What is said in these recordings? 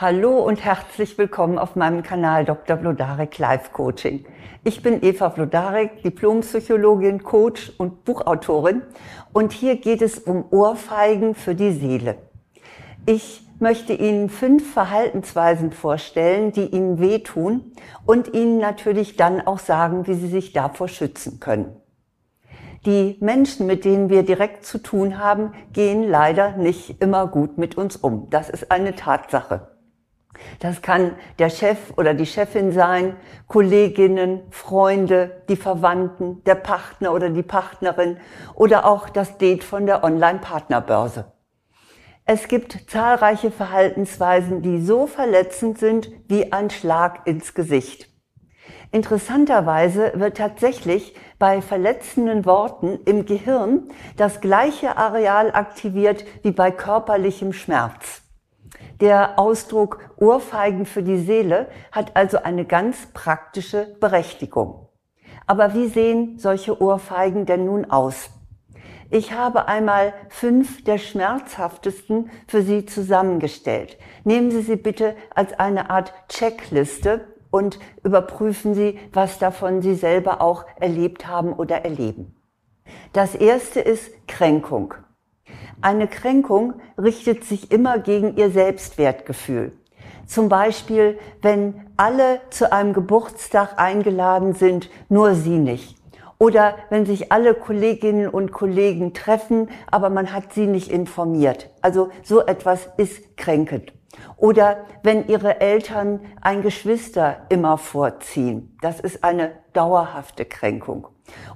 Hallo und herzlich willkommen auf meinem Kanal Dr. Blodarek Life Coaching. Ich bin Eva Blodarek, Diplompsychologin, Coach und Buchautorin und hier geht es um Ohrfeigen für die Seele. Ich möchte Ihnen fünf Verhaltensweisen vorstellen, die Ihnen wehtun und Ihnen natürlich dann auch sagen, wie Sie sich davor schützen können. Die Menschen, mit denen wir direkt zu tun haben, gehen leider nicht immer gut mit uns um. Das ist eine Tatsache. Das kann der Chef oder die Chefin sein, Kolleginnen, Freunde, die Verwandten, der Partner oder die Partnerin oder auch das Date von der Online-Partnerbörse. Es gibt zahlreiche Verhaltensweisen, die so verletzend sind wie ein Schlag ins Gesicht. Interessanterweise wird tatsächlich bei verletzenden Worten im Gehirn das gleiche Areal aktiviert wie bei körperlichem Schmerz. Der Ausdruck Ohrfeigen für die Seele hat also eine ganz praktische Berechtigung. Aber wie sehen solche Ohrfeigen denn nun aus? Ich habe einmal fünf der schmerzhaftesten für Sie zusammengestellt. Nehmen Sie sie bitte als eine Art Checkliste und überprüfen Sie, was davon Sie selber auch erlebt haben oder erleben. Das erste ist Kränkung. Eine Kränkung richtet sich immer gegen ihr Selbstwertgefühl. Zum Beispiel, wenn alle zu einem Geburtstag eingeladen sind, nur sie nicht. Oder wenn sich alle Kolleginnen und Kollegen treffen, aber man hat sie nicht informiert. Also so etwas ist kränkend. Oder wenn ihre Eltern ein Geschwister immer vorziehen. Das ist eine dauerhafte Kränkung.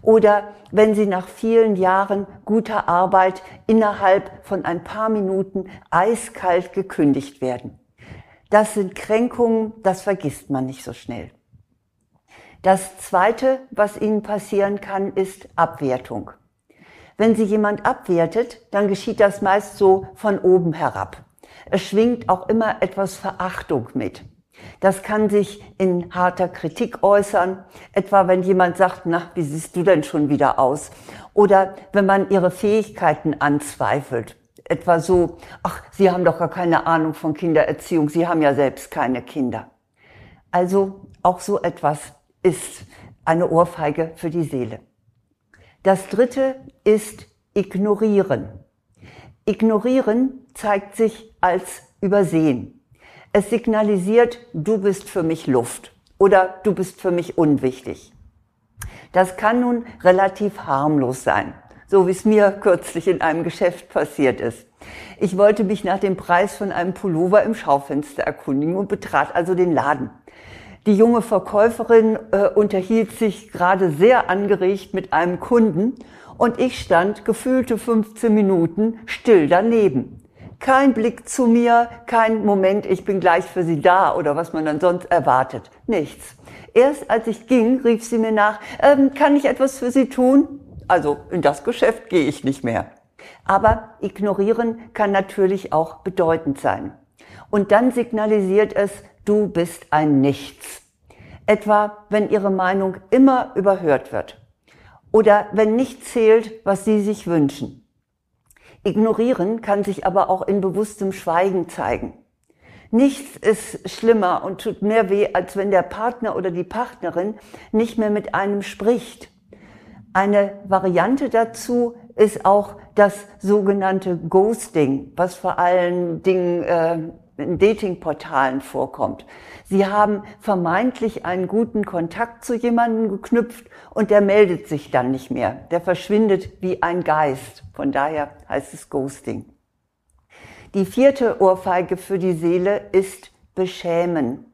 Oder wenn sie nach vielen Jahren guter Arbeit innerhalb von ein paar Minuten eiskalt gekündigt werden. Das sind Kränkungen, das vergisst man nicht so schnell. Das Zweite, was Ihnen passieren kann, ist Abwertung. Wenn Sie jemand abwertet, dann geschieht das meist so von oben herab. Es schwingt auch immer etwas Verachtung mit. Das kann sich in harter Kritik äußern, etwa wenn jemand sagt, na, wie siehst du denn schon wieder aus? Oder wenn man ihre Fähigkeiten anzweifelt. Etwa so, ach, Sie haben doch gar keine Ahnung von Kindererziehung, Sie haben ja selbst keine Kinder. Also auch so etwas ist eine Ohrfeige für die Seele. Das dritte ist ignorieren. Ignorieren zeigt sich als Übersehen. Es signalisiert, du bist für mich Luft oder du bist für mich unwichtig. Das kann nun relativ harmlos sein, so wie es mir kürzlich in einem Geschäft passiert ist. Ich wollte mich nach dem Preis von einem Pullover im Schaufenster erkundigen und betrat also den Laden. Die junge Verkäuferin äh, unterhielt sich gerade sehr angeregt mit einem Kunden und ich stand gefühlte 15 Minuten still daneben. Kein Blick zu mir, kein Moment, ich bin gleich für Sie da oder was man dann sonst erwartet. Nichts. Erst als ich ging, rief sie mir nach, ähm, kann ich etwas für Sie tun? Also in das Geschäft gehe ich nicht mehr. Aber ignorieren kann natürlich auch bedeutend sein. Und dann signalisiert es, du bist ein Nichts. Etwa, wenn Ihre Meinung immer überhört wird. Oder wenn nicht zählt, was Sie sich wünschen. Ignorieren kann sich aber auch in bewusstem Schweigen zeigen. Nichts ist schlimmer und tut mehr weh, als wenn der Partner oder die Partnerin nicht mehr mit einem spricht. Eine Variante dazu ist auch das sogenannte Ghosting, was vor allen Dingen äh, in Datingportalen vorkommt. Sie haben vermeintlich einen guten Kontakt zu jemandem geknüpft und der meldet sich dann nicht mehr. Der verschwindet wie ein Geist. Von daher heißt es Ghosting. Die vierte Ohrfeige für die Seele ist beschämen.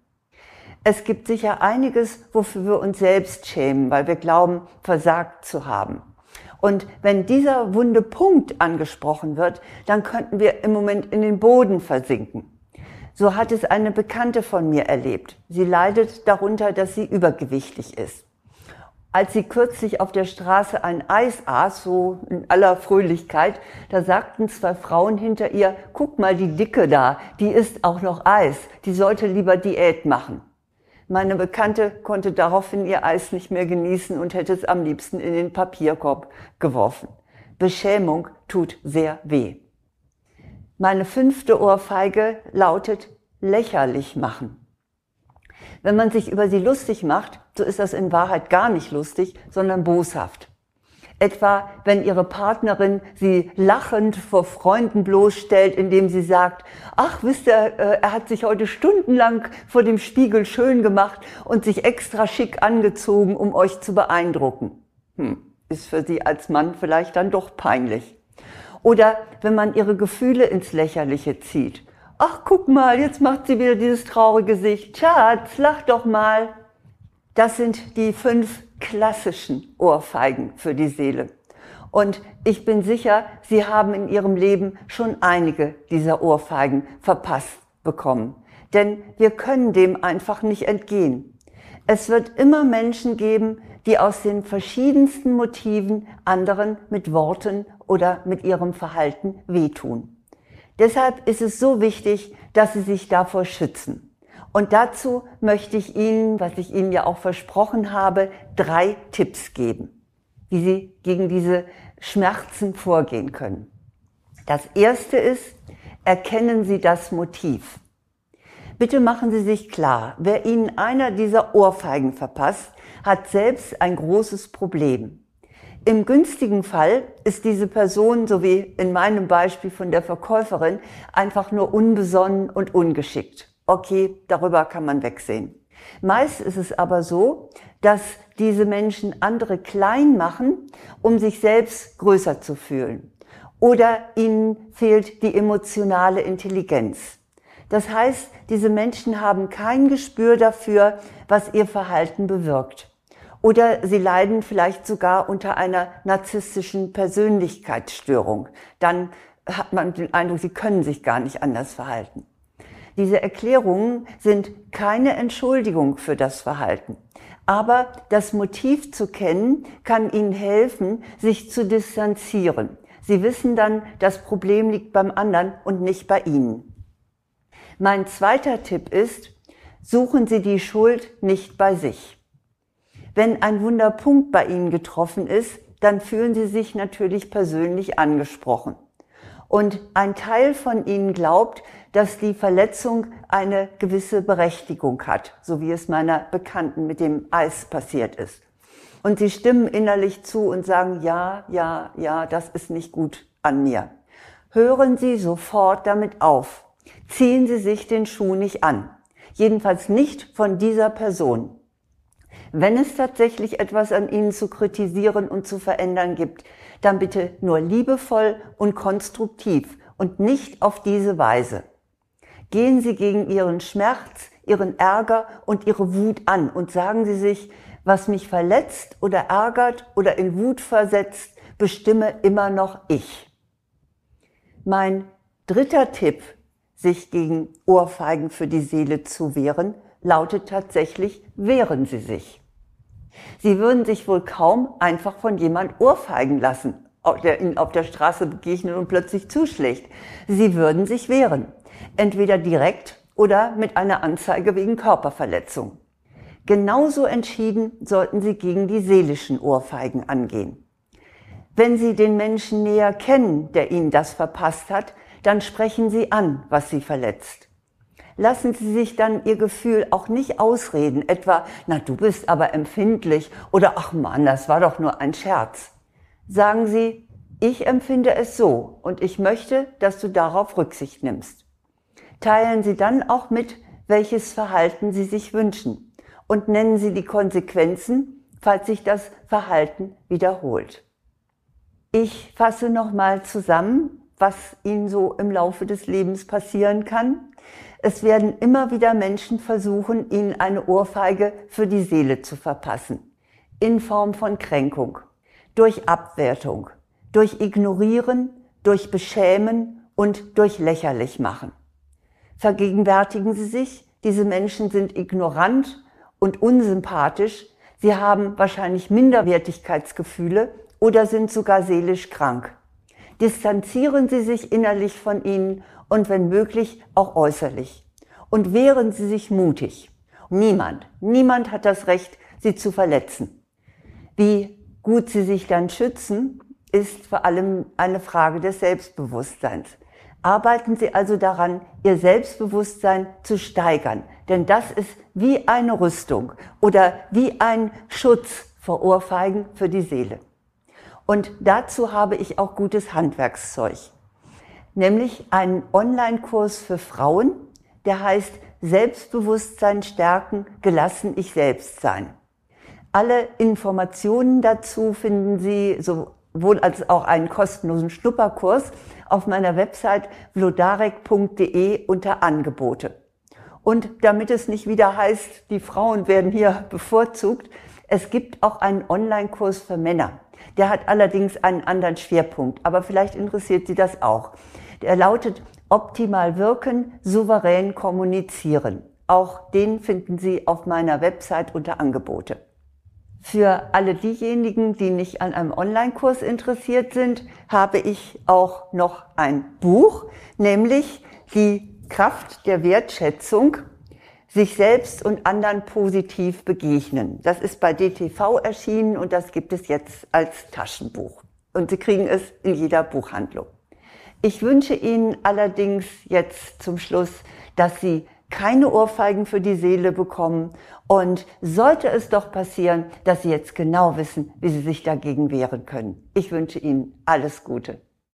Es gibt sicher einiges, wofür wir uns selbst schämen, weil wir glauben, versagt zu haben. Und wenn dieser wunde Punkt angesprochen wird, dann könnten wir im Moment in den Boden versinken. So hat es eine Bekannte von mir erlebt. Sie leidet darunter, dass sie übergewichtig ist. Als sie kürzlich auf der Straße ein Eis aß, so in aller Fröhlichkeit, da sagten zwei Frauen hinter ihr, guck mal die Dicke da, die isst auch noch Eis, die sollte lieber Diät machen. Meine Bekannte konnte daraufhin ihr Eis nicht mehr genießen und hätte es am liebsten in den Papierkorb geworfen. Beschämung tut sehr weh. Meine fünfte Ohrfeige lautet lächerlich machen. Wenn man sich über sie lustig macht, so ist das in Wahrheit gar nicht lustig, sondern boshaft. Etwa, wenn ihre Partnerin sie lachend vor Freunden bloßstellt, indem sie sagt, ach, wisst ihr, äh, er hat sich heute stundenlang vor dem Spiegel schön gemacht und sich extra schick angezogen, um euch zu beeindrucken. Hm, ist für sie als Mann vielleicht dann doch peinlich. Oder wenn man ihre Gefühle ins Lächerliche zieht. Ach, guck mal, jetzt macht sie wieder dieses traurige Gesicht. Schatz, lach doch mal. Das sind die fünf klassischen Ohrfeigen für die Seele. Und ich bin sicher, Sie haben in Ihrem Leben schon einige dieser Ohrfeigen verpasst bekommen. Denn wir können dem einfach nicht entgehen. Es wird immer Menschen geben, die aus den verschiedensten Motiven anderen mit Worten oder mit ihrem Verhalten wehtun. Deshalb ist es so wichtig, dass Sie sich davor schützen. Und dazu möchte ich Ihnen, was ich Ihnen ja auch versprochen habe, drei Tipps geben, wie Sie gegen diese Schmerzen vorgehen können. Das erste ist, erkennen Sie das Motiv. Bitte machen Sie sich klar, wer Ihnen einer dieser Ohrfeigen verpasst, hat selbst ein großes Problem. Im günstigen Fall ist diese Person, so wie in meinem Beispiel von der Verkäuferin, einfach nur unbesonnen und ungeschickt okay, darüber kann man wegsehen. Meist ist es aber so, dass diese Menschen andere klein machen, um sich selbst größer zu fühlen. Oder ihnen fehlt die emotionale Intelligenz. Das heißt, diese Menschen haben kein Gespür dafür, was ihr Verhalten bewirkt. Oder sie leiden vielleicht sogar unter einer narzisstischen Persönlichkeitsstörung. Dann hat man den Eindruck, sie können sich gar nicht anders verhalten. Diese Erklärungen sind keine Entschuldigung für das Verhalten. Aber das Motiv zu kennen, kann Ihnen helfen, sich zu distanzieren. Sie wissen dann, das Problem liegt beim anderen und nicht bei Ihnen. Mein zweiter Tipp ist, suchen Sie die Schuld nicht bei sich. Wenn ein Wunderpunkt bei Ihnen getroffen ist, dann fühlen Sie sich natürlich persönlich angesprochen. Und ein Teil von Ihnen glaubt, dass die Verletzung eine gewisse Berechtigung hat, so wie es meiner Bekannten mit dem Eis passiert ist. Und sie stimmen innerlich zu und sagen, ja, ja, ja, das ist nicht gut an mir. Hören Sie sofort damit auf. Ziehen Sie sich den Schuh nicht an. Jedenfalls nicht von dieser Person. Wenn es tatsächlich etwas an Ihnen zu kritisieren und zu verändern gibt, dann bitte nur liebevoll und konstruktiv und nicht auf diese Weise. Gehen Sie gegen Ihren Schmerz, Ihren Ärger und Ihre Wut an und sagen Sie sich, was mich verletzt oder ärgert oder in Wut versetzt, bestimme immer noch ich. Mein dritter Tipp, sich gegen Ohrfeigen für die Seele zu wehren, lautet tatsächlich, wehren Sie sich. Sie würden sich wohl kaum einfach von jemand ohrfeigen lassen, der Ihnen auf der Straße begegnet und plötzlich zuschlägt. Sie würden sich wehren entweder direkt oder mit einer Anzeige wegen Körperverletzung. Genauso entschieden sollten Sie gegen die seelischen Ohrfeigen angehen. Wenn Sie den Menschen näher kennen, der Ihnen das verpasst hat, dann sprechen Sie an, was Sie verletzt. Lassen Sie sich dann Ihr Gefühl auch nicht ausreden, etwa, na du bist aber empfindlich oder ach Mann, das war doch nur ein Scherz. Sagen Sie, ich empfinde es so und ich möchte, dass du darauf Rücksicht nimmst teilen Sie dann auch mit, welches Verhalten Sie sich wünschen und nennen Sie die Konsequenzen, falls sich das Verhalten wiederholt. Ich fasse nochmal zusammen, was Ihnen so im Laufe des Lebens passieren kann. Es werden immer wieder Menschen versuchen, Ihnen eine Ohrfeige für die Seele zu verpassen. In Form von Kränkung, durch Abwertung, durch Ignorieren, durch Beschämen und durch lächerlich machen. Vergegenwärtigen Sie sich, diese Menschen sind ignorant und unsympathisch, sie haben wahrscheinlich Minderwertigkeitsgefühle oder sind sogar seelisch krank. Distanzieren Sie sich innerlich von ihnen und wenn möglich auch äußerlich. Und wehren Sie sich mutig. Niemand, niemand hat das Recht, Sie zu verletzen. Wie gut Sie sich dann schützen, ist vor allem eine Frage des Selbstbewusstseins. Arbeiten Sie also daran, Ihr Selbstbewusstsein zu steigern, denn das ist wie eine Rüstung oder wie ein Schutz vor Ohrfeigen für die Seele. Und dazu habe ich auch gutes Handwerkszeug, nämlich einen Online-Kurs für Frauen, der heißt Selbstbewusstsein stärken, gelassen ich selbst sein. Alle Informationen dazu finden Sie sowohl als auch einen kostenlosen Schnupperkurs auf meiner Website vlodarek.de unter Angebote. Und damit es nicht wieder heißt, die Frauen werden hier bevorzugt, es gibt auch einen Online-Kurs für Männer. Der hat allerdings einen anderen Schwerpunkt, aber vielleicht interessiert Sie das auch. Der lautet Optimal wirken, souverän kommunizieren. Auch den finden Sie auf meiner Website unter Angebote. Für alle diejenigen, die nicht an einem Online-Kurs interessiert sind, habe ich auch noch ein Buch, nämlich die Kraft der Wertschätzung, sich selbst und anderen positiv begegnen. Das ist bei DTV erschienen und das gibt es jetzt als Taschenbuch. Und Sie kriegen es in jeder Buchhandlung. Ich wünsche Ihnen allerdings jetzt zum Schluss, dass Sie keine Ohrfeigen für die Seele bekommen. Und sollte es doch passieren, dass Sie jetzt genau wissen, wie Sie sich dagegen wehren können. Ich wünsche Ihnen alles Gute.